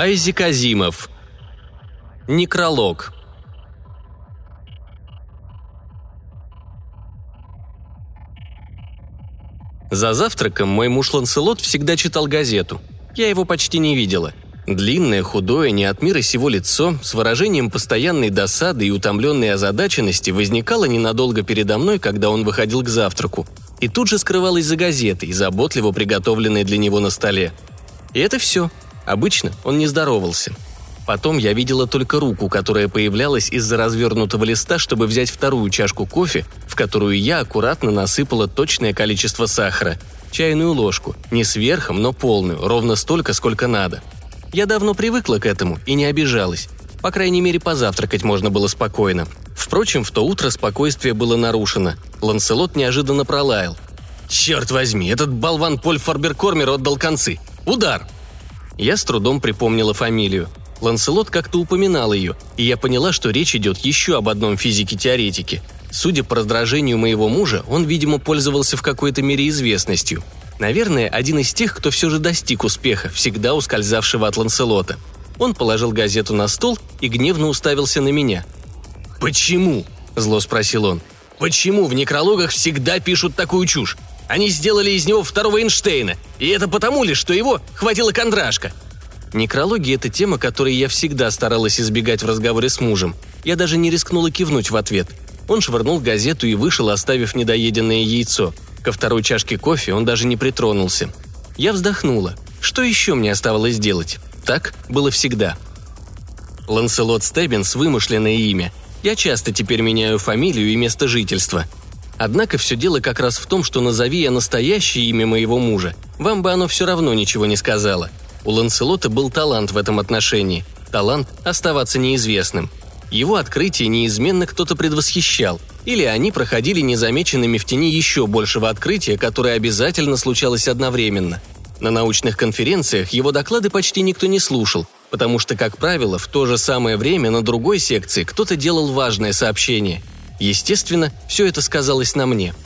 Айзек Азимов. Некролог. За завтраком мой муж Ланселот всегда читал газету. Я его почти не видела. Длинное, худое, не от мира сего лицо, с выражением постоянной досады и утомленной озадаченности возникало ненадолго передо мной, когда он выходил к завтраку. И тут же скрывалось за газетой, заботливо приготовленной для него на столе. И это все. Обычно он не здоровался. Потом я видела только руку, которая появлялась из-за развернутого листа, чтобы взять вторую чашку кофе, в которую я аккуратно насыпала точное количество сахара. Чайную ложку, не сверхом, но полную, ровно столько, сколько надо. Я давно привыкла к этому и не обижалась. По крайней мере, позавтракать можно было спокойно. Впрочем, в то утро спокойствие было нарушено. Ланселот неожиданно пролаял. «Черт возьми, этот болван Поль Фарберкормер отдал концы! Удар!» Я с трудом припомнила фамилию. Ланселот как-то упоминал ее, и я поняла, что речь идет еще об одном физике-теоретике. Судя по раздражению моего мужа, он, видимо, пользовался в какой-то мере известностью. Наверное, один из тех, кто все же достиг успеха, всегда ускользавшего от Ланселота. Он положил газету на стол и гневно уставился на меня. «Почему?» – зло спросил он. «Почему в некрологах всегда пишут такую чушь? Они сделали из него второго Эйнштейна, и это потому ли, что его хватило кондрашка. Некрология – это тема, которой я всегда старалась избегать в разговоре с мужем. Я даже не рискнула кивнуть в ответ. Он швырнул газету и вышел, оставив недоеденное яйцо. Ко второй чашке кофе он даже не притронулся. Я вздохнула. Что еще мне оставалось делать? Так было всегда. Ланселот Стеббинс – вымышленное имя. Я часто теперь меняю фамилию и место жительства. Однако все дело как раз в том, что назови я настоящее имя моего мужа, вам бы оно все равно ничего не сказала – у Ланселота был талант в этом отношении. Талант оставаться неизвестным. Его открытие неизменно кто-то предвосхищал, или они проходили незамеченными в тени еще большего открытия, которое обязательно случалось одновременно. На научных конференциях его доклады почти никто не слушал, потому что, как правило, в то же самое время на другой секции кто-то делал важное сообщение. Естественно, все это сказалось на мне –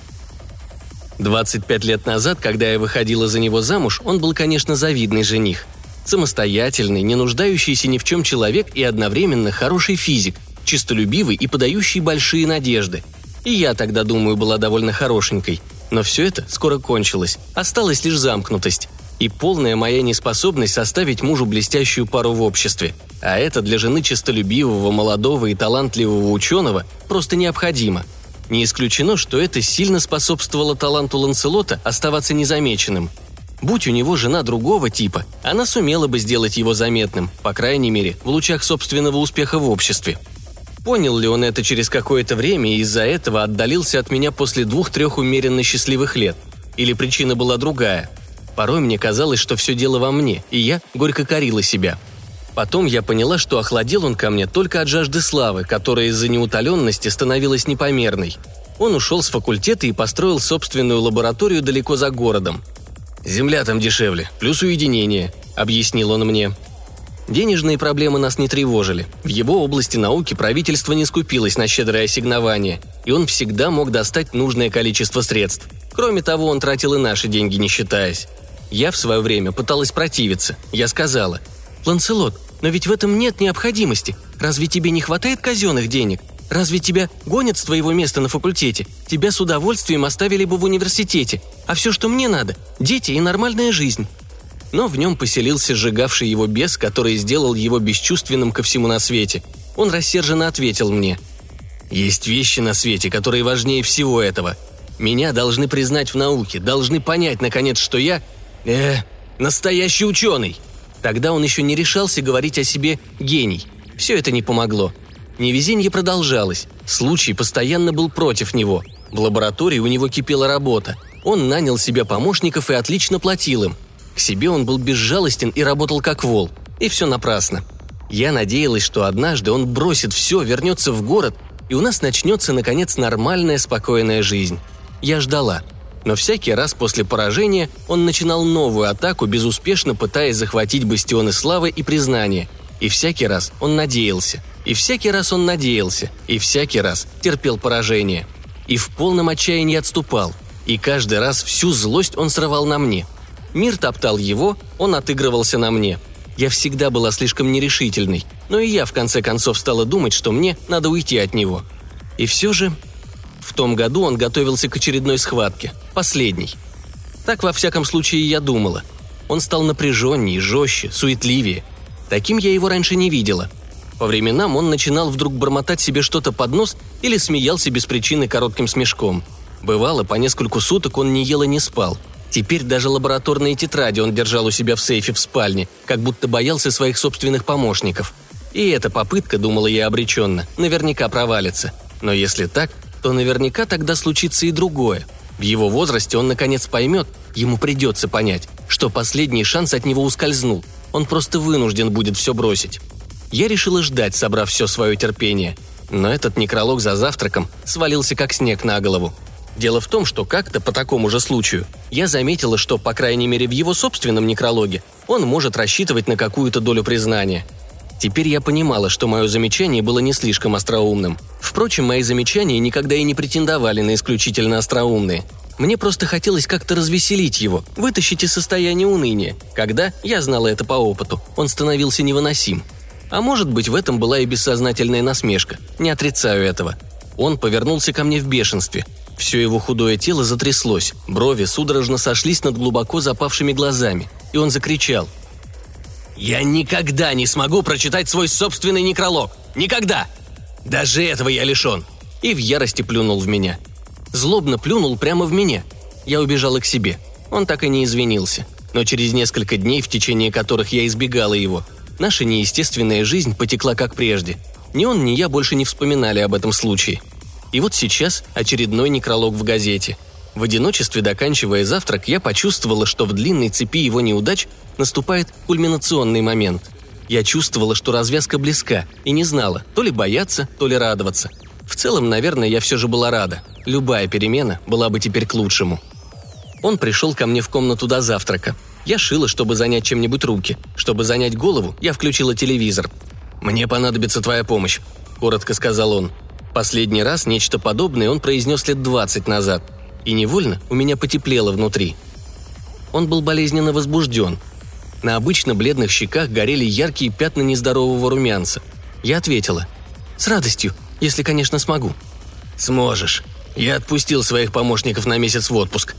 25 лет назад, когда я выходила за него замуж, он был, конечно, завидный жених. Самостоятельный, не нуждающийся ни в чем человек и одновременно хороший физик, чистолюбивый и подающий большие надежды. И я тогда, думаю, была довольно хорошенькой. Но все это скоро кончилось. Осталась лишь замкнутость. И полная моя неспособность составить мужу блестящую пару в обществе. А это для жены чистолюбивого, молодого и талантливого ученого просто необходимо – не исключено, что это сильно способствовало таланту Ланселота оставаться незамеченным. Будь у него жена другого типа, она сумела бы сделать его заметным, по крайней мере, в лучах собственного успеха в обществе. Понял ли он это через какое-то время и из-за этого отдалился от меня после двух-трех умеренно счастливых лет? Или причина была другая? Порой мне казалось, что все дело во мне, и я горько корила себя – Потом я поняла, что охладел он ко мне только от жажды славы, которая из-за неутоленности становилась непомерной. Он ушел с факультета и построил собственную лабораторию далеко за городом. «Земля там дешевле, плюс уединение», — объяснил он мне. Денежные проблемы нас не тревожили. В его области науки правительство не скупилось на щедрое ассигнование, и он всегда мог достать нужное количество средств. Кроме того, он тратил и наши деньги, не считаясь. Я в свое время пыталась противиться. Я сказала, «Ланселот, но ведь в этом нет необходимости. Разве тебе не хватает казенных денег? Разве тебя гонят с твоего места на факультете? Тебя с удовольствием оставили бы в университете. А все, что мне надо – дети и нормальная жизнь». Но в нем поселился сжигавший его бес, который сделал его бесчувственным ко всему на свете. Он рассерженно ответил мне. «Есть вещи на свете, которые важнее всего этого. Меня должны признать в науке, должны понять, наконец, что я... э настоящий ученый!» Тогда он еще не решался говорить о себе «гений». Все это не помогло. Невезенье продолжалось. Случай постоянно был против него. В лаборатории у него кипела работа. Он нанял себе помощников и отлично платил им. К себе он был безжалостен и работал как вол. И все напрасно. Я надеялась, что однажды он бросит все, вернется в город, и у нас начнется, наконец, нормальная, спокойная жизнь. Я ждала – но всякий раз после поражения он начинал новую атаку, безуспешно пытаясь захватить бастионы славы и признания. И всякий раз он надеялся. И всякий раз он надеялся. И всякий раз терпел поражение. И в полном отчаянии отступал. И каждый раз всю злость он срывал на мне. Мир топтал его, он отыгрывался на мне. Я всегда была слишком нерешительной, но и я в конце концов стала думать, что мне надо уйти от него. И все же... В том году он готовился к очередной схватке, последней. Так, во всяком случае, я думала. Он стал напряженнее, жестче, суетливее. Таким я его раньше не видела. По временам он начинал вдруг бормотать себе что-то под нос или смеялся без причины коротким смешком. Бывало, по нескольку суток он не ел и не спал – Теперь даже лабораторные тетради он держал у себя в сейфе в спальне, как будто боялся своих собственных помощников. И эта попытка, думала я обреченно, наверняка провалится. Но если так, то наверняка тогда случится и другое. В его возрасте он наконец поймет, ему придется понять, что последний шанс от него ускользнул. Он просто вынужден будет все бросить. Я решила ждать, собрав все свое терпение. Но этот некролог за завтраком свалился как снег на голову. Дело в том, что как-то по такому же случаю я заметила, что, по крайней мере, в его собственном некрологе он может рассчитывать на какую-то долю признания. Теперь я понимала, что мое замечание было не слишком остроумным. Впрочем, мои замечания никогда и не претендовали на исключительно остроумные. Мне просто хотелось как-то развеселить его, вытащить из состояния уныния, когда, я знала это по опыту, он становился невыносим. А может быть, в этом была и бессознательная насмешка, не отрицаю этого. Он повернулся ко мне в бешенстве, все его худое тело затряслось, брови судорожно сошлись над глубоко запавшими глазами, и он закричал. «Я никогда не смогу прочитать свой собственный некролог! Никогда! Даже этого я лишен!» И в ярости плюнул в меня. Злобно плюнул прямо в меня. Я убежала к себе. Он так и не извинился. Но через несколько дней, в течение которых я избегала его, наша неестественная жизнь потекла как прежде. Ни он, ни я больше не вспоминали об этом случае – и вот сейчас очередной некролог в газете. В одиночестве, доканчивая завтрак, я почувствовала, что в длинной цепи его неудач наступает кульминационный момент. Я чувствовала, что развязка близка, и не знала, то ли бояться, то ли радоваться. В целом, наверное, я все же была рада. Любая перемена была бы теперь к лучшему. Он пришел ко мне в комнату до завтрака. Я шила, чтобы занять чем-нибудь руки. Чтобы занять голову, я включила телевизор. «Мне понадобится твоя помощь», – коротко сказал он. Последний раз нечто подобное он произнес лет двадцать назад, и невольно у меня потеплело внутри. Он был болезненно возбужден. На обычно бледных щеках горели яркие пятна нездорового румянца. Я ответила. «С радостью, если, конечно, смогу». «Сможешь. Я отпустил своих помощников на месяц в отпуск.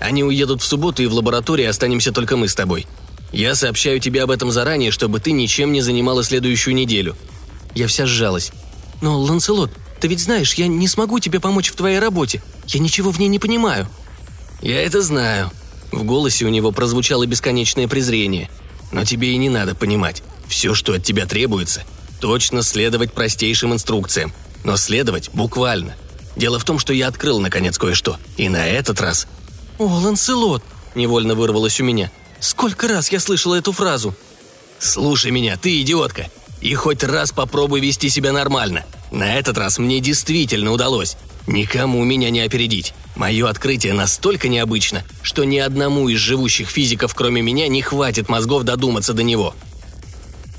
Они уедут в субботу, и в лаборатории останемся только мы с тобой. Я сообщаю тебе об этом заранее, чтобы ты ничем не занимала следующую неделю». Я вся сжалась. «Но, Ланселот, ты ведь знаешь, я не смогу тебе помочь в твоей работе. Я ничего в ней не понимаю». «Я это знаю». В голосе у него прозвучало бесконечное презрение. «Но тебе и не надо понимать. Все, что от тебя требуется, точно следовать простейшим инструкциям. Но следовать буквально. Дело в том, что я открыл, наконец, кое-что. И на этот раз...» «О, Ланселот!» – невольно вырвалось у меня. «Сколько раз я слышала эту фразу!» «Слушай меня, ты идиотка! И хоть раз попробуй вести себя нормально. На этот раз мне действительно удалось. Никому меня не опередить. Мое открытие настолько необычно, что ни одному из живущих физиков, кроме меня, не хватит мозгов додуматься до него.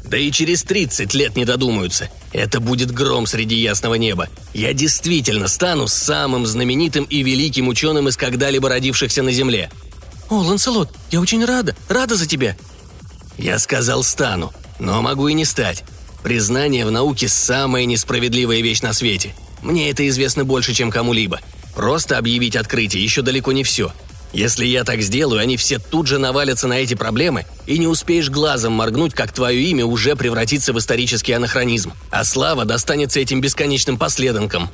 Да и через 30 лет не додумаются. Это будет гром среди ясного неба. Я действительно стану самым знаменитым и великим ученым из когда-либо родившихся на Земле. «О, Ланселот, я очень рада, рада за тебя!» «Я сказал стану, но могу и не стать. Признание в науке – самая несправедливая вещь на свете. Мне это известно больше, чем кому-либо. Просто объявить открытие еще далеко не все. Если я так сделаю, они все тут же навалятся на эти проблемы, и не успеешь глазом моргнуть, как твое имя уже превратится в исторический анахронизм, а слава достанется этим бесконечным последанкам.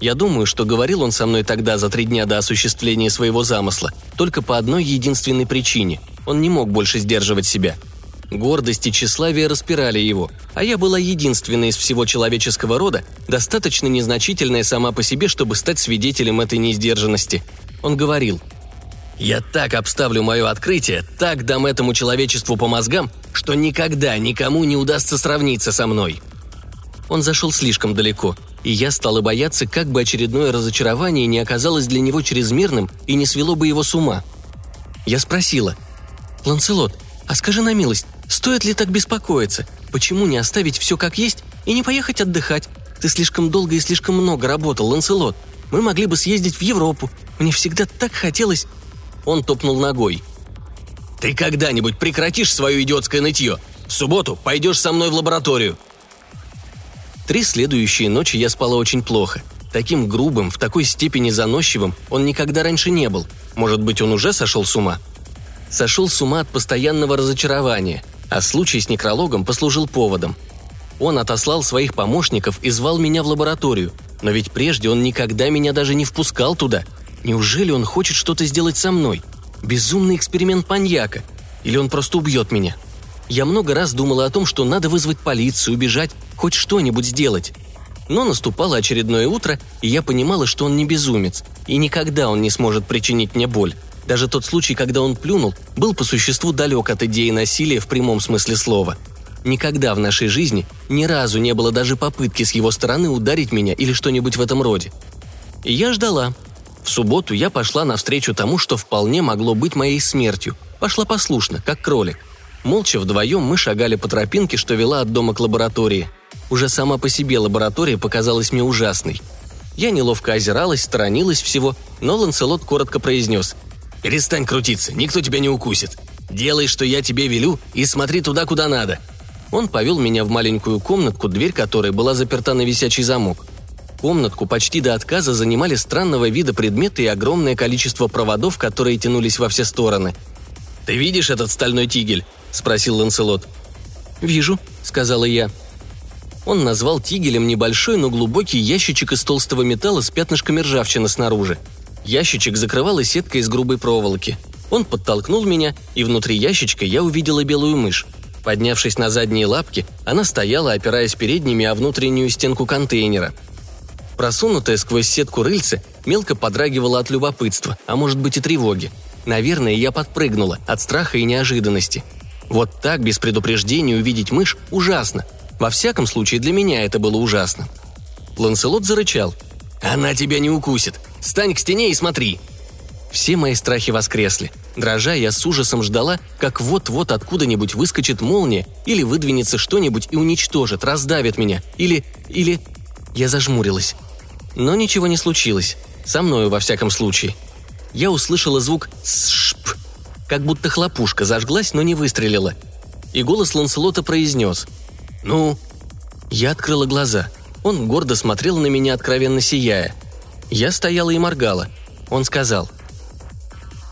Я думаю, что говорил он со мной тогда за три дня до осуществления своего замысла, только по одной единственной причине. Он не мог больше сдерживать себя – Гордость и тщеславие распирали его, а я была единственной из всего человеческого рода, достаточно незначительная сама по себе, чтобы стать свидетелем этой неиздержанности. Он говорил, «Я так обставлю мое открытие, так дам этому человечеству по мозгам, что никогда никому не удастся сравниться со мной». Он зашел слишком далеко, и я стала бояться, как бы очередное разочарование не оказалось для него чрезмерным и не свело бы его с ума. Я спросила, «Ланселот, а скажи на милость, Стоит ли так беспокоиться? Почему не оставить все как есть и не поехать отдыхать? Ты слишком долго и слишком много работал, Ланселот. Мы могли бы съездить в Европу. Мне всегда так хотелось...» Он топнул ногой. Ты когда-нибудь прекратишь свое идиотское нытье? В субботу пойдешь со мной в лабораторию». Три следующие ночи я спала очень плохо. Таким грубым, в такой степени заносчивым он никогда раньше не был. Может быть, он уже сошел с ума? Сошел с ума от постоянного разочарования, а случай с некрологом послужил поводом. Он отослал своих помощников и звал меня в лабораторию, но ведь прежде он никогда меня даже не впускал туда. Неужели он хочет что-то сделать со мной? Безумный эксперимент маньяка. Или он просто убьет меня? Я много раз думала о том, что надо вызвать полицию, убежать, хоть что-нибудь сделать. Но наступало очередное утро, и я понимала, что он не безумец, и никогда он не сможет причинить мне боль. Даже тот случай, когда он плюнул, был по существу далек от идеи насилия в прямом смысле слова. Никогда в нашей жизни ни разу не было даже попытки с его стороны ударить меня или что-нибудь в этом роде. И я ждала. В субботу я пошла навстречу тому, что вполне могло быть моей смертью. Пошла послушно, как кролик. Молча вдвоем мы шагали по тропинке, что вела от дома к лаборатории. Уже сама по себе лаборатория показалась мне ужасной. Я неловко озиралась, сторонилась всего, но Ланселот коротко произнес – Перестань крутиться, никто тебя не укусит. Делай, что я тебе велю, и смотри туда, куда надо». Он повел меня в маленькую комнатку, дверь которой была заперта на висячий замок. Комнатку почти до отказа занимали странного вида предметы и огромное количество проводов, которые тянулись во все стороны. «Ты видишь этот стальной тигель?» – спросил Ланселот. «Вижу», – сказала я. Он назвал тигелем небольшой, но глубокий ящичек из толстого металла с пятнышками ржавчины снаружи – Ящичек закрывала сетка из грубой проволоки. Он подтолкнул меня, и внутри ящичка я увидела белую мышь. Поднявшись на задние лапки, она стояла, опираясь передними о внутреннюю стенку контейнера. Просунутая сквозь сетку рыльце мелко подрагивала от любопытства, а может быть и тревоги. Наверное, я подпрыгнула от страха и неожиданности. Вот так, без предупреждения, увидеть мышь ужасно. Во всяком случае, для меня это было ужасно. Ланселот зарычал. «Она тебя не укусит. Стань к стене и смотри!» Все мои страхи воскресли. Дрожа, я с ужасом ждала, как вот-вот откуда-нибудь выскочит молния или выдвинется что-нибудь и уничтожит, раздавит меня. Или... или... Я зажмурилась. Но ничего не случилось. Со мною, во всяком случае. Я услышала звук «сшп», как будто хлопушка зажглась, но не выстрелила. И голос Ланселота произнес «Ну?» Я открыла глаза. Он гордо смотрел на меня, откровенно сияя – я стояла и моргала. Он сказал.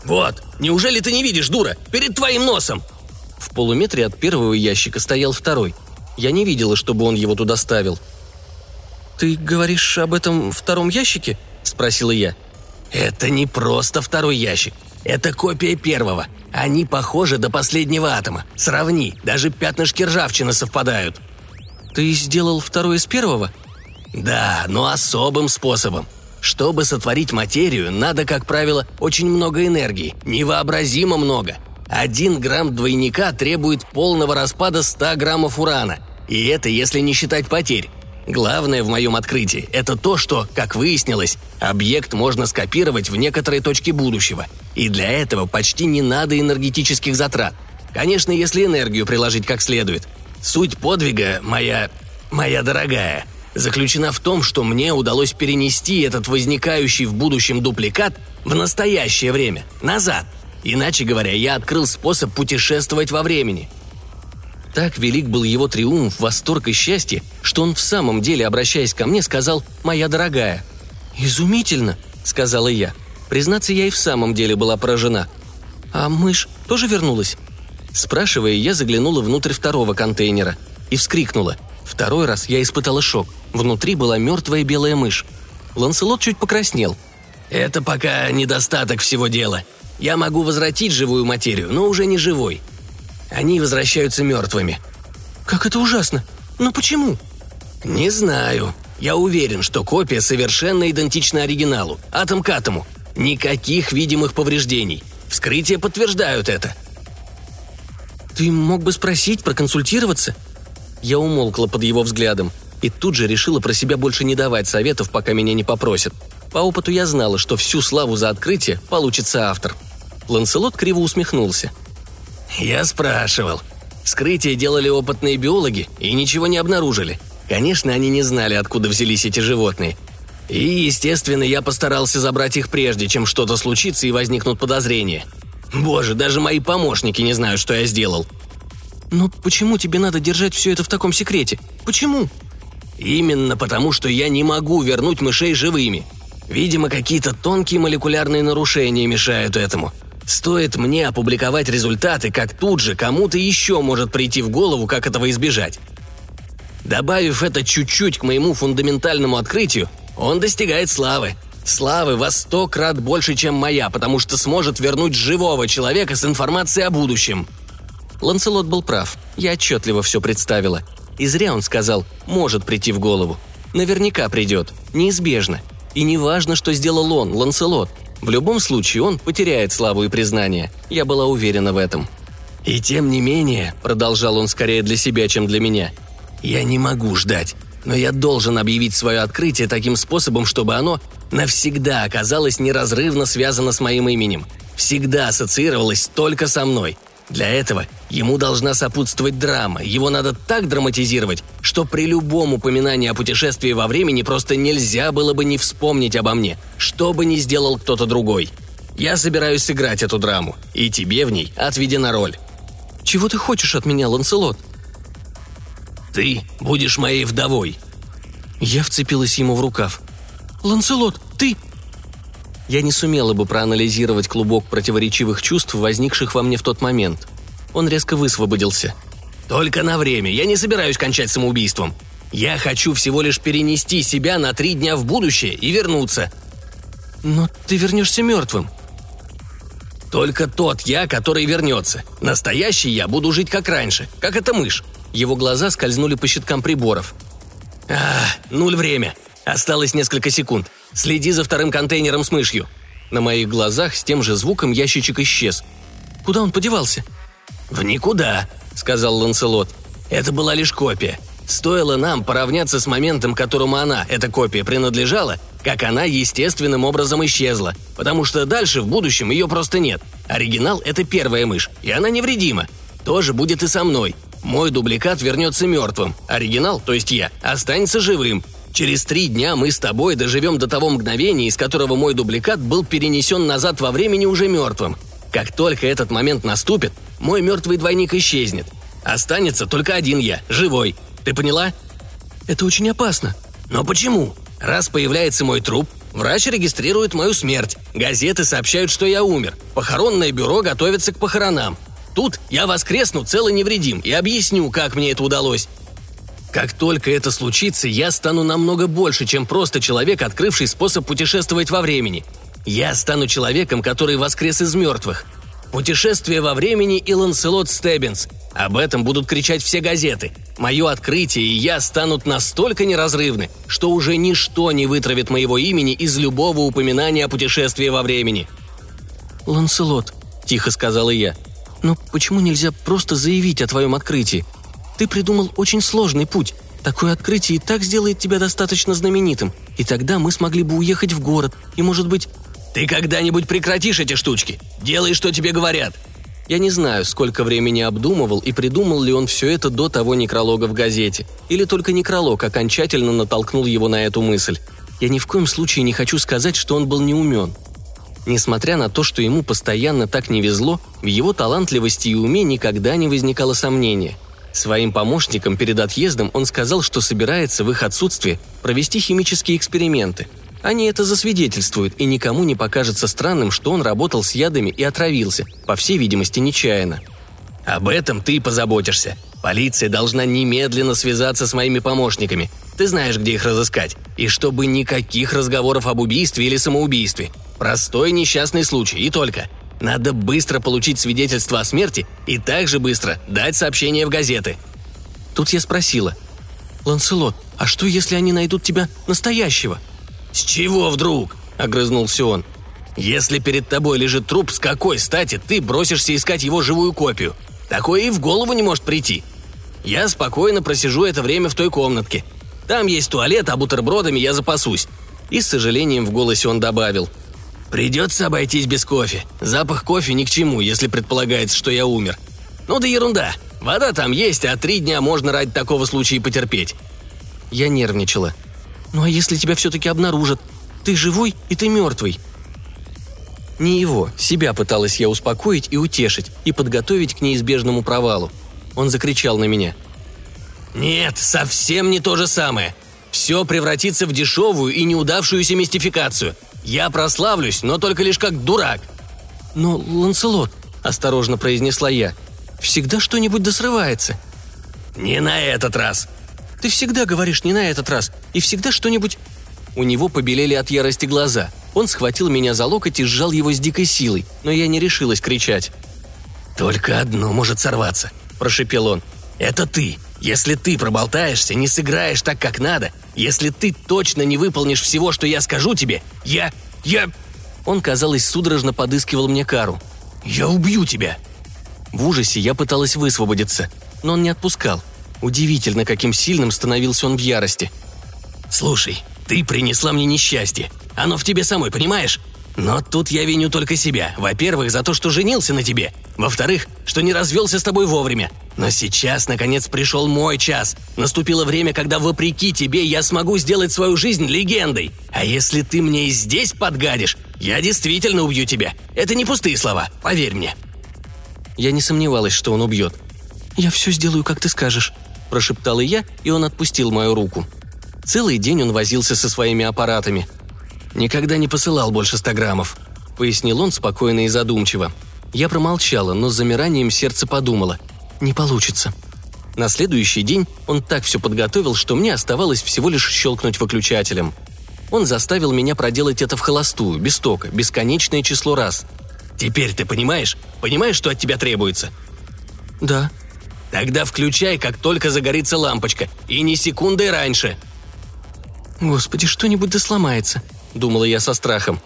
«Вот, неужели ты не видишь, дура? Перед твоим носом!» В полуметре от первого ящика стоял второй. Я не видела, чтобы он его туда ставил. «Ты говоришь об этом втором ящике?» – спросила я. «Это не просто второй ящик. Это копия первого. Они похожи до последнего атома. Сравни, даже пятнышки ржавчины совпадают». «Ты сделал второй из первого?» «Да, но особым способом. Чтобы сотворить материю, надо, как правило, очень много энергии, невообразимо много. Один грамм двойника требует полного распада 100 граммов урана, и это если не считать потерь. Главное в моем открытии – это то, что, как выяснилось, объект можно скопировать в некоторые точки будущего, и для этого почти не надо энергетических затрат. Конечно, если энергию приложить как следует. Суть подвига, моя... моя дорогая – заключена в том, что мне удалось перенести этот возникающий в будущем дупликат в настоящее время, назад. Иначе говоря, я открыл способ путешествовать во времени. Так велик был его триумф, восторг и счастье, что он в самом деле, обращаясь ко мне, сказал «Моя дорогая». «Изумительно», — сказала я. Признаться, я и в самом деле была поражена. «А мышь тоже вернулась?» Спрашивая, я заглянула внутрь второго контейнера и вскрикнула. Второй раз я испытала шок. Внутри была мертвая белая мышь. Ланселот чуть покраснел. «Это пока недостаток всего дела. Я могу возвратить живую материю, но уже не живой. Они возвращаются мертвыми». «Как это ужасно! Но почему?» «Не знаю. Я уверен, что копия совершенно идентична оригиналу, атом к атому. Никаких видимых повреждений. Вскрытия подтверждают это». «Ты мог бы спросить, проконсультироваться?» Я умолкла под его взглядом и тут же решила про себя больше не давать советов, пока меня не попросят. По опыту я знала, что всю славу за открытие получится автор. Ланселот криво усмехнулся. «Я спрашивал. Вскрытие делали опытные биологи и ничего не обнаружили. Конечно, они не знали, откуда взялись эти животные. И, естественно, я постарался забрать их прежде, чем что-то случится и возникнут подозрения. Боже, даже мои помощники не знают, что я сделал. Но почему тебе надо держать все это в таком секрете? Почему? Именно потому, что я не могу вернуть мышей живыми. Видимо, какие-то тонкие молекулярные нарушения мешают этому. Стоит мне опубликовать результаты, как тут же кому-то еще может прийти в голову, как этого избежать. Добавив это чуть-чуть к моему фундаментальному открытию, он достигает славы. Славы во сто крат больше, чем моя, потому что сможет вернуть живого человека с информацией о будущем. Ланселот был прав. Я отчетливо все представила. И зря он сказал «может прийти в голову». Наверняка придет. Неизбежно. И не важно, что сделал он, Ланселот. В любом случае он потеряет славу и признание. Я была уверена в этом. «И тем не менее», — продолжал он скорее для себя, чем для меня, — «я не могу ждать. Но я должен объявить свое открытие таким способом, чтобы оно навсегда оказалось неразрывно связано с моим именем. Всегда ассоциировалось только со мной. Для этого ему должна сопутствовать драма, его надо так драматизировать, что при любом упоминании о путешествии во времени просто нельзя было бы не вспомнить обо мне, что бы ни сделал кто-то другой. Я собираюсь сыграть эту драму, и тебе в ней отведена роль. Чего ты хочешь от меня, Ланселот? Ты будешь моей вдовой. Я вцепилась ему в рукав. Ланселот, ты... Я не сумела бы проанализировать клубок противоречивых чувств, возникших во мне в тот момент. Он резко высвободился. «Только на время. Я не собираюсь кончать самоубийством. Я хочу всего лишь перенести себя на три дня в будущее и вернуться». «Но ты вернешься мертвым», только тот я, который вернется. Настоящий я буду жить как раньше, как эта мышь. Его глаза скользнули по щиткам приборов. А, нуль время. Осталось несколько секунд. Следи за вторым контейнером с мышью». На моих глазах с тем же звуком ящичек исчез. «Куда он подевался?» «В никуда», — сказал Ланселот. «Это была лишь копия. Стоило нам поравняться с моментом, которому она, эта копия, принадлежала, как она естественным образом исчезла, потому что дальше в будущем ее просто нет. Оригинал — это первая мышь, и она невредима. Тоже будет и со мной. Мой дубликат вернется мертвым, оригинал, то есть я, останется живым, Через три дня мы с тобой доживем до того мгновения, из которого мой дубликат был перенесен назад во времени уже мертвым. Как только этот момент наступит, мой мертвый двойник исчезнет. Останется только один я, живой. Ты поняла? Это очень опасно. Но почему? Раз появляется мой труп, врач регистрирует мою смерть. Газеты сообщают, что я умер. Похоронное бюро готовится к похоронам. Тут я воскресну целый невредим и объясню, как мне это удалось. Как только это случится, я стану намного больше, чем просто человек, открывший способ путешествовать во времени. Я стану человеком, который воскрес из мертвых. Путешествие во времени и Ланселот Стеббинс. Об этом будут кричать все газеты. Мое открытие и я станут настолько неразрывны, что уже ничто не вытравит моего имени из любого упоминания о путешествии во времени. «Ланселот», — тихо сказала я, — «но почему нельзя просто заявить о твоем открытии? Ты придумал очень сложный путь. Такое открытие и так сделает тебя достаточно знаменитым. И тогда мы смогли бы уехать в город. И, может быть...» «Ты когда-нибудь прекратишь эти штучки? Делай, что тебе говорят!» Я не знаю, сколько времени обдумывал и придумал ли он все это до того некролога в газете. Или только некролог окончательно натолкнул его на эту мысль. Я ни в коем случае не хочу сказать, что он был неумен. Несмотря на то, что ему постоянно так не везло, в его талантливости и уме никогда не возникало сомнения – Своим помощникам перед отъездом он сказал, что собирается в их отсутствие провести химические эксперименты. Они это засвидетельствуют, и никому не покажется странным, что он работал с ядами и отравился, по всей видимости, нечаянно. «Об этом ты позаботишься. Полиция должна немедленно связаться с моими помощниками. Ты знаешь, где их разыскать. И чтобы никаких разговоров об убийстве или самоубийстве. Простой несчастный случай, и только. Надо быстро получить свидетельство о смерти и также быстро дать сообщение в газеты. Тут я спросила. «Ланселот, а что, если они найдут тебя настоящего?» «С чего вдруг?» – огрызнулся он. «Если перед тобой лежит труп, с какой стати ты бросишься искать его живую копию? Такое и в голову не может прийти. Я спокойно просижу это время в той комнатке. Там есть туалет, а бутербродами я запасусь». И с сожалением в голосе он добавил – Придется обойтись без кофе. Запах кофе ни к чему, если предполагается, что я умер. Ну да ерунда. Вода там есть, а три дня можно ради такого случая потерпеть. Я нервничала. Ну а если тебя все-таки обнаружат? Ты живой и ты мертвый. Не его, себя пыталась я успокоить и утешить, и подготовить к неизбежному провалу. Он закричал на меня. «Нет, совсем не то же самое. Все превратится в дешевую и неудавшуюся мистификацию. Я прославлюсь, но только лишь как дурак». «Но, Ланселот», – осторожно произнесла я, – «всегда что-нибудь досрывается». «Не на этот раз». «Ты всегда говоришь «не на этот раз», и всегда что-нибудь...» У него побелели от ярости глаза. Он схватил меня за локоть и сжал его с дикой силой, но я не решилась кричать. «Только одно может сорваться», – прошепел он. «Это ты. Если ты проболтаешься, не сыграешь так, как надо, если ты точно не выполнишь всего, что я скажу тебе, я... я...» Он, казалось, судорожно подыскивал мне кару. «Я убью тебя!» В ужасе я пыталась высвободиться, но он не отпускал. Удивительно, каким сильным становился он в ярости. «Слушай, ты принесла мне несчастье. Оно в тебе самой, понимаешь? Но тут я виню только себя. Во-первых, за то, что женился на тебе. Во-вторых, что не развелся с тобой вовремя. Но сейчас, наконец, пришел мой час. Наступило время, когда, вопреки тебе, я смогу сделать свою жизнь легендой. А если ты мне и здесь подгадишь, я действительно убью тебя. Это не пустые слова, поверь мне». Я не сомневалась, что он убьет. «Я все сделаю, как ты скажешь», – прошептала я, и он отпустил мою руку. Целый день он возился со своими аппаратами – «Никогда не посылал больше ста граммов», — пояснил он спокойно и задумчиво. Я промолчала, но с замиранием сердце подумала. «Не получится». На следующий день он так все подготовил, что мне оставалось всего лишь щелкнуть выключателем. Он заставил меня проделать это в холостую, без тока, бесконечное число раз. «Теперь ты понимаешь? Понимаешь, что от тебя требуется?» «Да». «Тогда включай, как только загорится лампочка, и ни секунды раньше». «Господи, что-нибудь да сломается», – думала я со страхом.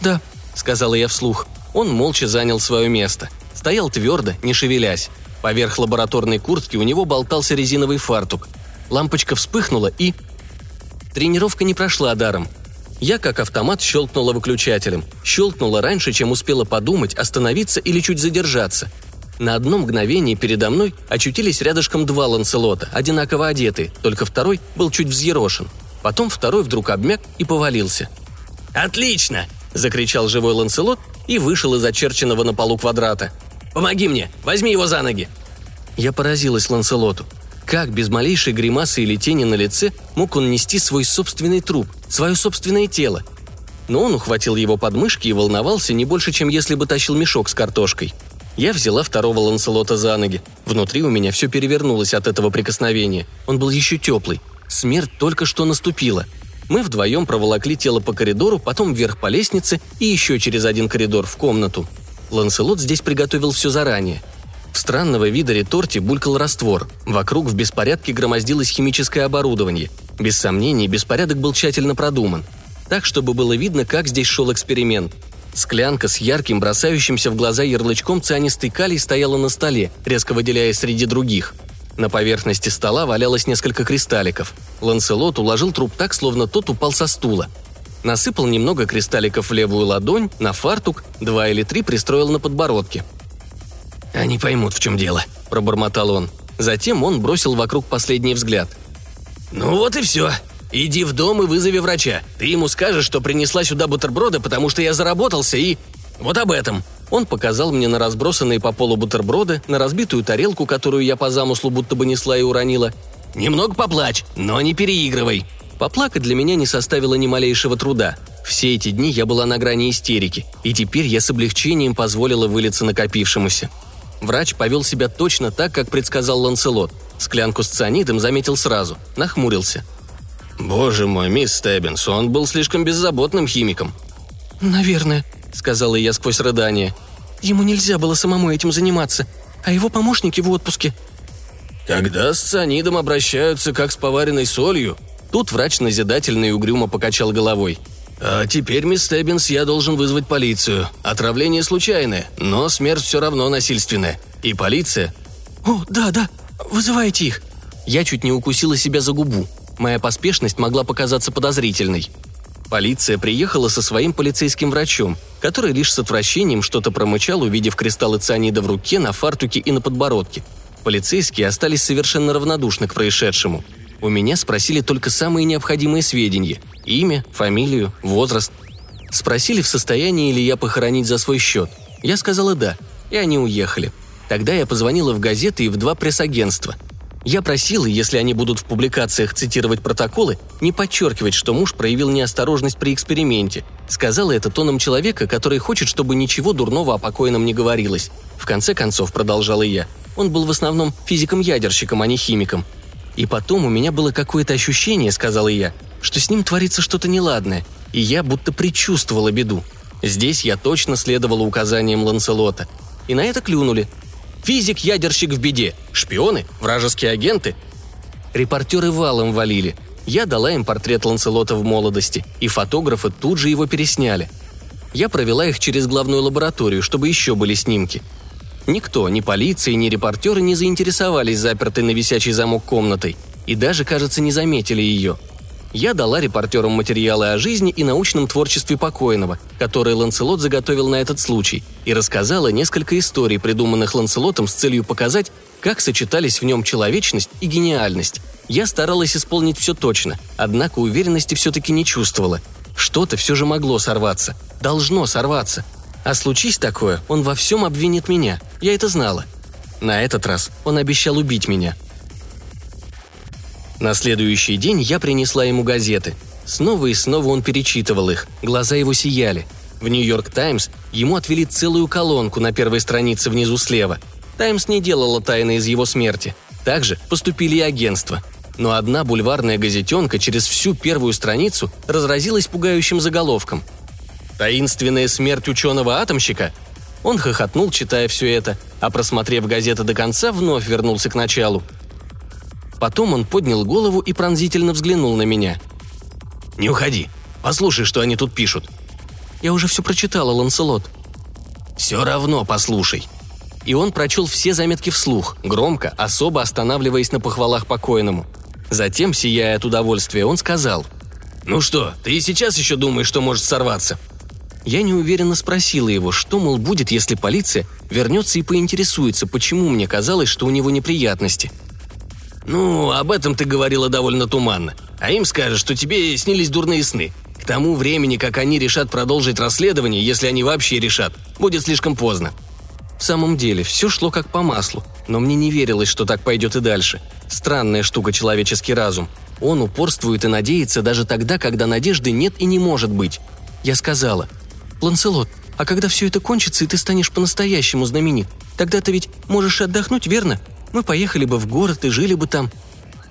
«Да», – сказала я вслух. Он молча занял свое место. Стоял твердо, не шевелясь. Поверх лабораторной куртки у него болтался резиновый фартук. Лампочка вспыхнула и... Тренировка не прошла даром. Я, как автомат, щелкнула выключателем. Щелкнула раньше, чем успела подумать, остановиться или чуть задержаться. На одно мгновение передо мной очутились рядышком два ланцелота, одинаково одетые, только второй был чуть взъерошен – Потом второй вдруг обмяк и повалился. «Отлично!» – закричал живой Ланселот и вышел из очерченного на полу квадрата. «Помоги мне! Возьми его за ноги!» Я поразилась Ланселоту. Как без малейшей гримасы или тени на лице мог он нести свой собственный труп, свое собственное тело? Но он ухватил его подмышки и волновался не больше, чем если бы тащил мешок с картошкой. Я взяла второго Ланселота за ноги. Внутри у меня все перевернулось от этого прикосновения. Он был еще теплый, Смерть только что наступила. Мы вдвоем проволокли тело по коридору, потом вверх по лестнице и еще через один коридор в комнату. Ланселот здесь приготовил все заранее. В странного вида реторте булькал раствор. Вокруг в беспорядке громоздилось химическое оборудование. Без сомнений, беспорядок был тщательно продуман. Так, чтобы было видно, как здесь шел эксперимент. Склянка с ярким, бросающимся в глаза ярлычком цианистый калий стояла на столе, резко выделяясь среди других – на поверхности стола валялось несколько кристалликов. Ланселот уложил труп так, словно тот упал со стула. Насыпал немного кристалликов в левую ладонь, на фартук, два или три пристроил на подбородке. «Они поймут, в чем дело», – пробормотал он. Затем он бросил вокруг последний взгляд. «Ну вот и все. Иди в дом и вызови врача. Ты ему скажешь, что принесла сюда бутерброды, потому что я заработался и... Вот об этом. Он показал мне на разбросанные по полу бутерброды, на разбитую тарелку, которую я по замыслу будто бы несла и уронила. «Немного поплачь, но не переигрывай». Поплакать для меня не составило ни малейшего труда. Все эти дни я была на грани истерики, и теперь я с облегчением позволила вылиться накопившемуся. Врач повел себя точно так, как предсказал Ланселот. Склянку с цианидом заметил сразу, нахмурился. «Боже мой, мисс Стеббинс, он был слишком беззаботным химиком». «Наверное», — сказала я сквозь рыдание. «Ему нельзя было самому этим заниматься, а его помощники в отпуске». «Когда с цианидом обращаются как с поваренной солью?» Тут врач назидательно и угрюмо покачал головой. «А теперь, мисс Стеббинс, я должен вызвать полицию. Отравление случайное, но смерть все равно насильственная. И полиция...» «О, да, да, вызывайте их!» Я чуть не укусила себя за губу. Моя поспешность могла показаться подозрительной. Полиция приехала со своим полицейским врачом, который лишь с отвращением что-то промычал, увидев кристаллы цианида в руке, на фартуке и на подбородке. Полицейские остались совершенно равнодушны к происшедшему. У меня спросили только самые необходимые сведения – имя, фамилию, возраст. Спросили, в состоянии ли я похоронить за свой счет. Я сказала «да», и они уехали. Тогда я позвонила в газеты и в два пресс-агентства. Я просила, если они будут в публикациях цитировать протоколы, не подчеркивать, что муж проявил неосторожность при эксперименте. Сказала это тоном человека, который хочет, чтобы ничего дурного о покойном не говорилось. В конце концов, продолжала я, он был в основном физиком-ядерщиком, а не химиком. И потом у меня было какое-то ощущение, сказала я, что с ним творится что-то неладное, и я будто предчувствовала беду. Здесь я точно следовала указаниям Ланселота. И на это клюнули. Физик-ядерщик в беде. Шпионы? Вражеские агенты? Репортеры валом валили. Я дала им портрет Ланселота в молодости, и фотографы тут же его пересняли. Я провела их через главную лабораторию, чтобы еще были снимки. Никто, ни полиция, ни репортеры не заинтересовались запертой на висячий замок комнатой, и даже, кажется, не заметили ее – я дала репортерам материалы о жизни и научном творчестве покойного, которые Ланселот заготовил на этот случай, и рассказала несколько историй, придуманных Ланселотом с целью показать, как сочетались в нем человечность и гениальность. Я старалась исполнить все точно, однако уверенности все-таки не чувствовала. Что-то все же могло сорваться. Должно сорваться. А случись такое, он во всем обвинит меня. Я это знала. На этот раз он обещал убить меня. На следующий день я принесла ему газеты. Снова и снова он перечитывал их, глаза его сияли. В «Нью-Йорк Таймс» ему отвели целую колонку на первой странице внизу слева. «Таймс» не делала тайны из его смерти. Также поступили и агентства. Но одна бульварная газетенка через всю первую страницу разразилась пугающим заголовком. «Таинственная смерть ученого-атомщика?» Он хохотнул, читая все это, а просмотрев газеты до конца, вновь вернулся к началу – Потом он поднял голову и пронзительно взглянул на меня. «Не уходи. Послушай, что они тут пишут». «Я уже все прочитала, Ланселот». «Все равно послушай». И он прочел все заметки вслух, громко, особо останавливаясь на похвалах покойному. Затем, сияя от удовольствия, он сказал. «Ну что, ты и сейчас еще думаешь, что может сорваться?» Я неуверенно спросила его, что, мол, будет, если полиция вернется и поинтересуется, почему мне казалось, что у него неприятности – «Ну, об этом ты говорила довольно туманно. А им скажешь, что тебе снились дурные сны. К тому времени, как они решат продолжить расследование, если они вообще решат, будет слишком поздно». В самом деле, все шло как по маслу, но мне не верилось, что так пойдет и дальше. Странная штука человеческий разум. Он упорствует и надеется даже тогда, когда надежды нет и не может быть. Я сказала, «Ланселот, а когда все это кончится, и ты станешь по-настоящему знаменит, тогда ты ведь можешь отдохнуть, верно? Мы поехали бы в город и жили бы там».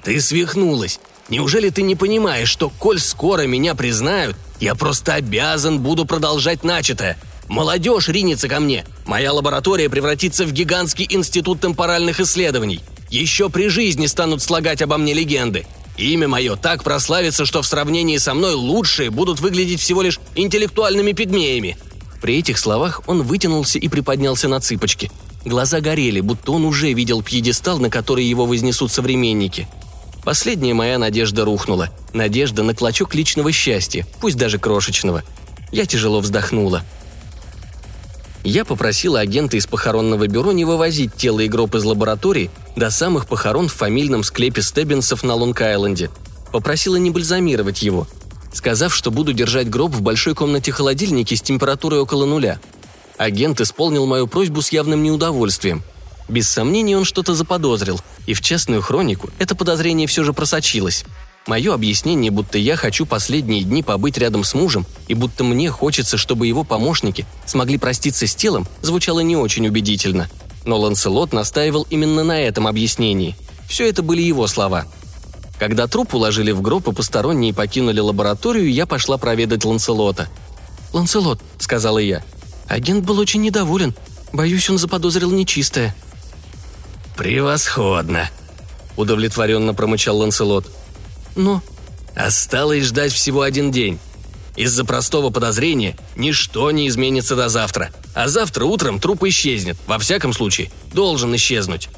«Ты свихнулась. Неужели ты не понимаешь, что, коль скоро меня признают, я просто обязан буду продолжать начатое? Молодежь ринется ко мне. Моя лаборатория превратится в гигантский институт темпоральных исследований. Еще при жизни станут слагать обо мне легенды. Имя мое так прославится, что в сравнении со мной лучшие будут выглядеть всего лишь интеллектуальными пигмеями». При этих словах он вытянулся и приподнялся на цыпочки – Глаза горели, будто он уже видел пьедестал, на который его вознесут современники. Последняя моя надежда рухнула. Надежда на клочок личного счастья, пусть даже крошечного. Я тяжело вздохнула. Я попросила агента из похоронного бюро не вывозить тело и гроб из лаборатории до самых похорон в фамильном склепе Стеббинсов на Лонг-Айленде. Попросила не бальзамировать его, сказав, что буду держать гроб в большой комнате холодильнике с температурой около нуля – Агент исполнил мою просьбу с явным неудовольствием. Без сомнений он что-то заподозрил, и в частную хронику это подозрение все же просочилось. Мое объяснение, будто я хочу последние дни побыть рядом с мужем, и будто мне хочется, чтобы его помощники смогли проститься с телом, звучало не очень убедительно. Но Ланселот настаивал именно на этом объяснении. Все это были его слова. Когда труп уложили в гроб и посторонние покинули лабораторию, я пошла проведать Ланселота. «Ланселот», — сказала я, Агент был очень недоволен. Боюсь, он заподозрил нечистое». «Превосходно!» – удовлетворенно промычал Ланселот. «Но...» «Осталось ждать всего один день. Из-за простого подозрения ничто не изменится до завтра. А завтра утром труп исчезнет. Во всяком случае, должен исчезнуть».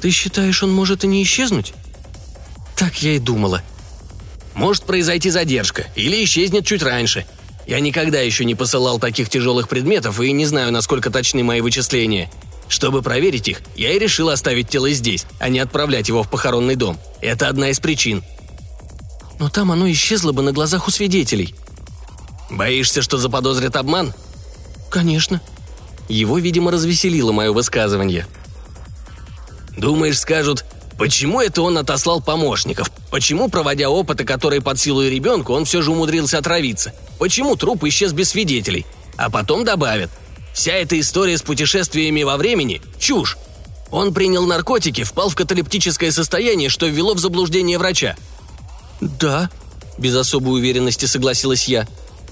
«Ты считаешь, он может и не исчезнуть?» «Так я и думала», может произойти задержка или исчезнет чуть раньше. Я никогда еще не посылал таких тяжелых предметов и не знаю, насколько точны мои вычисления. Чтобы проверить их, я и решил оставить тело здесь, а не отправлять его в похоронный дом. Это одна из причин. Но там оно исчезло бы на глазах у свидетелей. Боишься, что заподозрят обман?» «Конечно». Его, видимо, развеселило мое высказывание. «Думаешь, скажут, почему это он отослал помощников? Почему, проводя опыты, которые под силу и ребенку, он все же умудрился отравиться? Почему труп исчез без свидетелей? А потом добавят, вся эта история с путешествиями во времени – чушь. Он принял наркотики, впал в каталептическое состояние, что ввело в заблуждение врача. «Да», – без особой уверенности согласилась я.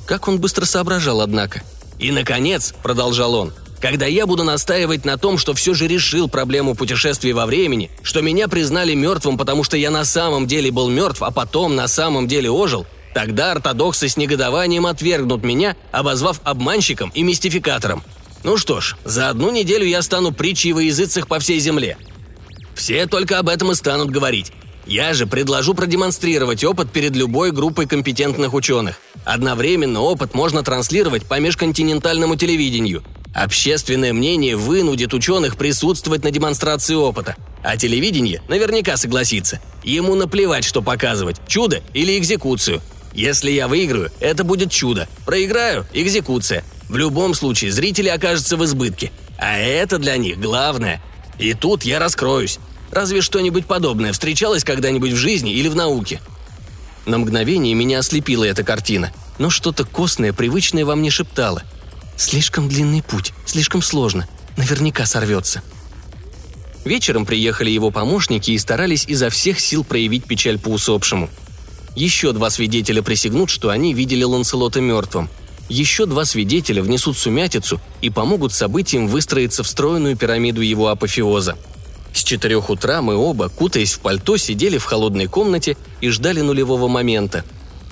Как он быстро соображал, однако. «И, наконец», – продолжал он, когда я буду настаивать на том, что все же решил проблему путешествий во времени, что меня признали мертвым, потому что я на самом деле был мертв, а потом на самом деле ожил, тогда ортодоксы с негодованием отвергнут меня, обозвав обманщиком и мистификатором. Ну что ж, за одну неделю я стану притчей во языцах по всей земле. Все только об этом и станут говорить. Я же предложу продемонстрировать опыт перед любой группой компетентных ученых. Одновременно опыт можно транслировать по межконтинентальному телевидению. Общественное мнение вынудит ученых присутствовать на демонстрации опыта. А телевидение наверняка согласится. Ему наплевать, что показывать – чудо или экзекуцию. Если я выиграю, это будет чудо. Проиграю – экзекуция. В любом случае, зрители окажутся в избытке. А это для них главное. И тут я раскроюсь. Разве что-нибудь подобное встречалось когда-нибудь в жизни или в науке? На мгновение меня ослепила эта картина, но что-то костное, привычное во мне шептало. «Слишком длинный путь, слишком сложно, наверняка сорвется». Вечером приехали его помощники и старались изо всех сил проявить печаль по усопшему. Еще два свидетеля присягнут, что они видели Ланселота мертвым – еще два свидетеля внесут сумятицу и помогут событиям выстроиться в стройную пирамиду его апофеоза. С четырех утра мы оба, кутаясь в пальто, сидели в холодной комнате и ждали нулевого момента.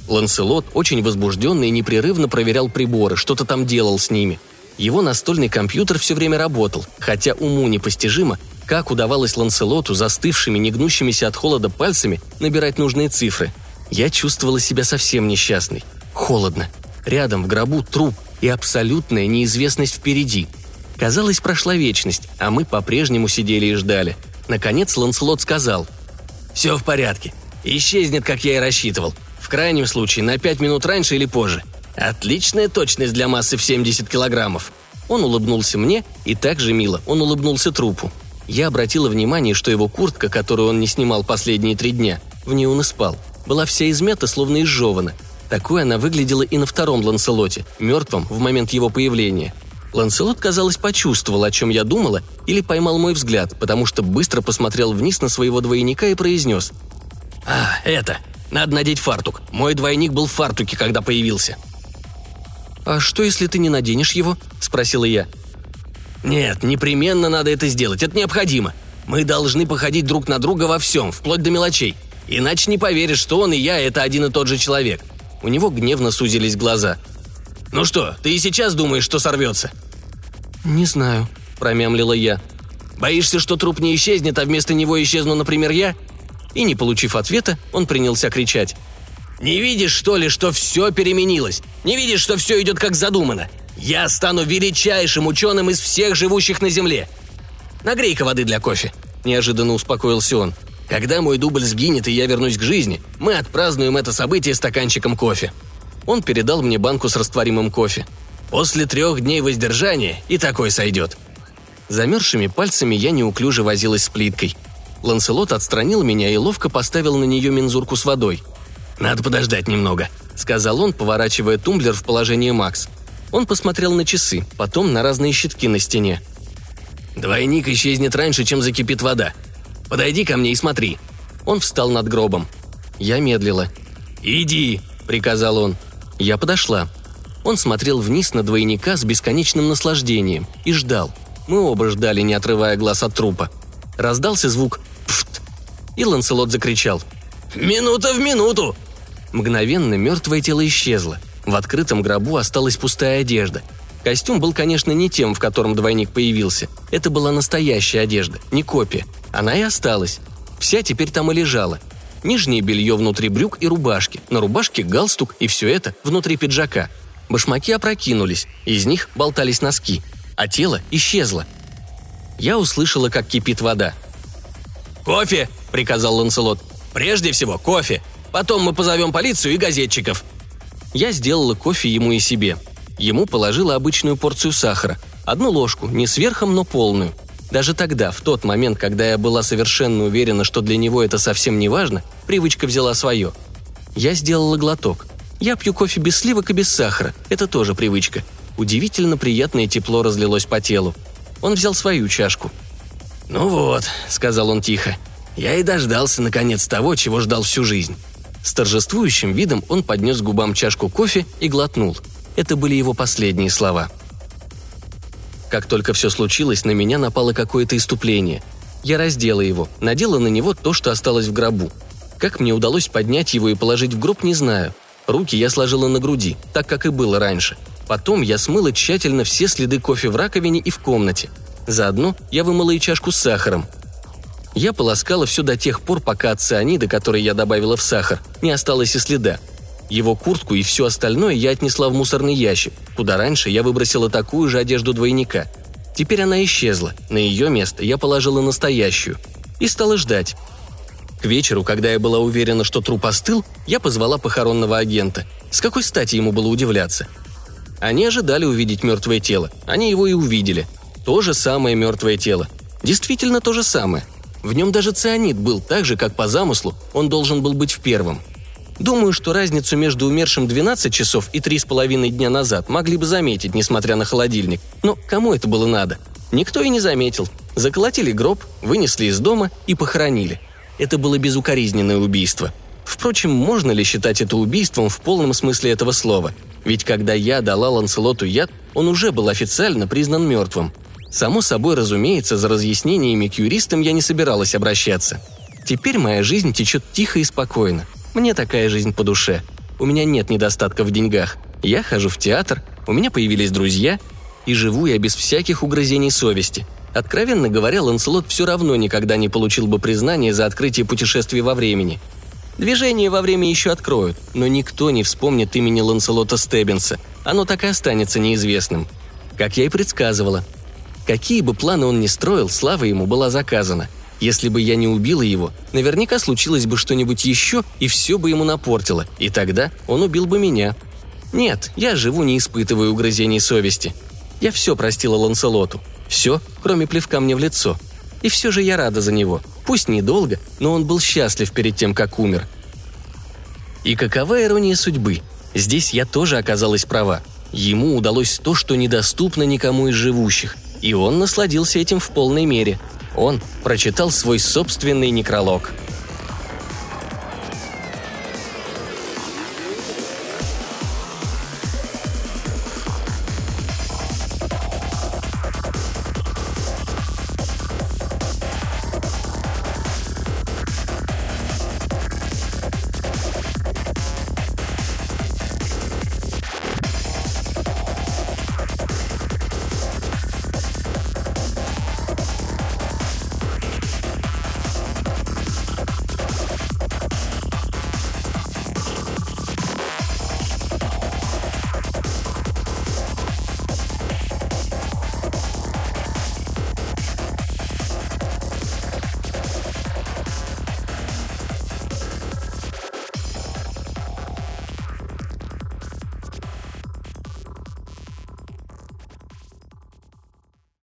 Ланселот, очень возбужденный, непрерывно проверял приборы, что-то там делал с ними. Его настольный компьютер все время работал, хотя уму непостижимо, как удавалось Ланселоту застывшими, негнущимися от холода пальцами набирать нужные цифры. Я чувствовала себя совсем несчастной. Холодно. Рядом в гробу труп и абсолютная неизвестность впереди. Казалось, прошла вечность, а мы по-прежнему сидели и ждали. Наконец Ланслот сказал. «Все в порядке. Исчезнет, как я и рассчитывал. Крайнем случае, на пять минут раньше или позже. Отличная точность для массы в 70 килограммов». Он улыбнулся мне, и так же мило он улыбнулся трупу. Я обратила внимание, что его куртка, которую он не снимал последние три дня, в ней он и спал, была вся измята, словно изжевана, такой она выглядела и на втором Ланселоте, мертвом в момент его появления. Ланселот, казалось, почувствовал, о чем я думала, или поймал мой взгляд, потому что быстро посмотрел вниз на своего двойника и произнес. «А, это! Надо надеть фартук. Мой двойник был в фартуке, когда появился». «А что, если ты не наденешь его?» – спросила я. «Нет, непременно надо это сделать, это необходимо. Мы должны походить друг на друга во всем, вплоть до мелочей. Иначе не поверишь, что он и я – это один и тот же человек. У него гневно сузились глаза. «Ну что, ты и сейчас думаешь, что сорвется?» «Не знаю», – промямлила я. «Боишься, что труп не исчезнет, а вместо него исчезну, например, я?» И, не получив ответа, он принялся кричать. «Не видишь, что ли, что все переменилось? Не видишь, что все идет как задумано? Я стану величайшим ученым из всех живущих на Земле. Нагрей-ка воды для кофе», – неожиданно успокоился он. Когда мой дубль сгинет и я вернусь к жизни, мы отпразднуем это событие стаканчиком кофе. Он передал мне банку с растворимым кофе. После трех дней воздержания и такой сойдет. Замерзшими пальцами я неуклюже возилась с плиткой. Ланселот отстранил меня и ловко поставил на нее мензурку с водой. «Надо подождать немного», — сказал он, поворачивая тумблер в положение Макс. Он посмотрел на часы, потом на разные щитки на стене. «Двойник исчезнет раньше, чем закипит вода. Подойди ко мне и смотри». Он встал над гробом. Я медлила. «Иди», — приказал он. Я подошла. Он смотрел вниз на двойника с бесконечным наслаждением и ждал. Мы оба ждали, не отрывая глаз от трупа. Раздался звук и Ланселот закричал. «Минута в минуту!» Мгновенно мертвое тело исчезло. В открытом гробу осталась пустая одежда. Костюм был, конечно, не тем, в котором двойник появился. Это была настоящая одежда, не копия. Она и осталась. Вся теперь там и лежала. Нижнее белье внутри брюк и рубашки, на рубашке галстук и все это внутри пиджака. Башмаки опрокинулись, из них болтались носки, а тело исчезло. Я услышала, как кипит вода. «Кофе!» – приказал Ланселот. «Прежде всего, кофе. Потом мы позовем полицию и газетчиков». Я сделала кофе ему и себе. Ему положила обычную порцию сахара. Одну ложку, не сверхом, но полную. Даже тогда, в тот момент, когда я была совершенно уверена, что для него это совсем не важно, привычка взяла свое. Я сделала глоток. Я пью кофе без сливок и без сахара. Это тоже привычка. Удивительно приятное тепло разлилось по телу. Он взял свою чашку. «Ну вот», — сказал он тихо, — «я и дождался, наконец, того, чего ждал всю жизнь». С торжествующим видом он поднес губам чашку кофе и глотнул. Это были его последние слова. Как только все случилось, на меня напало какое-то иступление. Я раздела его, надела на него то, что осталось в гробу. Как мне удалось поднять его и положить в гроб, не знаю. Руки я сложила на груди, так как и было раньше. Потом я смыла тщательно все следы кофе в раковине и в комнате. Заодно я вымыла и чашку с сахаром. Я полоскала все до тех пор, пока от цианида, который я добавила в сахар, не осталось и следа. Его куртку и все остальное я отнесла в мусорный ящик, куда раньше я выбросила такую же одежду двойника. Теперь она исчезла, на ее место я положила настоящую. И стала ждать. К вечеру, когда я была уверена, что труп остыл, я позвала похоронного агента. С какой стати ему было удивляться? Они ожидали увидеть мертвое тело. Они его и увидели. То же самое мертвое тело. Действительно то же самое. В нем даже цианид был так же, как по замыслу он должен был быть в первом. Думаю, что разницу между умершим 12 часов и 3,5 дня назад могли бы заметить, несмотря на холодильник. Но кому это было надо? Никто и не заметил. Заколотили гроб, вынесли из дома и похоронили. Это было безукоризненное убийство. Впрочем, можно ли считать это убийством в полном смысле этого слова? Ведь когда я дала Ланселоту яд, он уже был официально признан мертвым. Само собой, разумеется, за разъяснениями к юристам я не собиралась обращаться. Теперь моя жизнь течет тихо и спокойно. Мне такая жизнь по душе. У меня нет недостатка в деньгах. Я хожу в театр, у меня появились друзья, и живу я без всяких угрызений совести. Откровенно говоря, Ланселот все равно никогда не получил бы признания за открытие путешествий во времени. Движение во время еще откроют, но никто не вспомнит имени Ланселота Стеббинса. Оно так и останется неизвестным. Как я и предсказывала, Какие бы планы он ни строил, слава ему была заказана. Если бы я не убила его, наверняка случилось бы что-нибудь еще, и все бы ему напортило, и тогда он убил бы меня. Нет, я живу, не испытывая угрызений совести. Я все простила Ланселоту. Все, кроме плевка мне в лицо. И все же я рада за него. Пусть недолго, но он был счастлив перед тем, как умер. И какова ирония судьбы? Здесь я тоже оказалась права. Ему удалось то, что недоступно никому из живущих – и он насладился этим в полной мере. Он прочитал свой собственный некролог –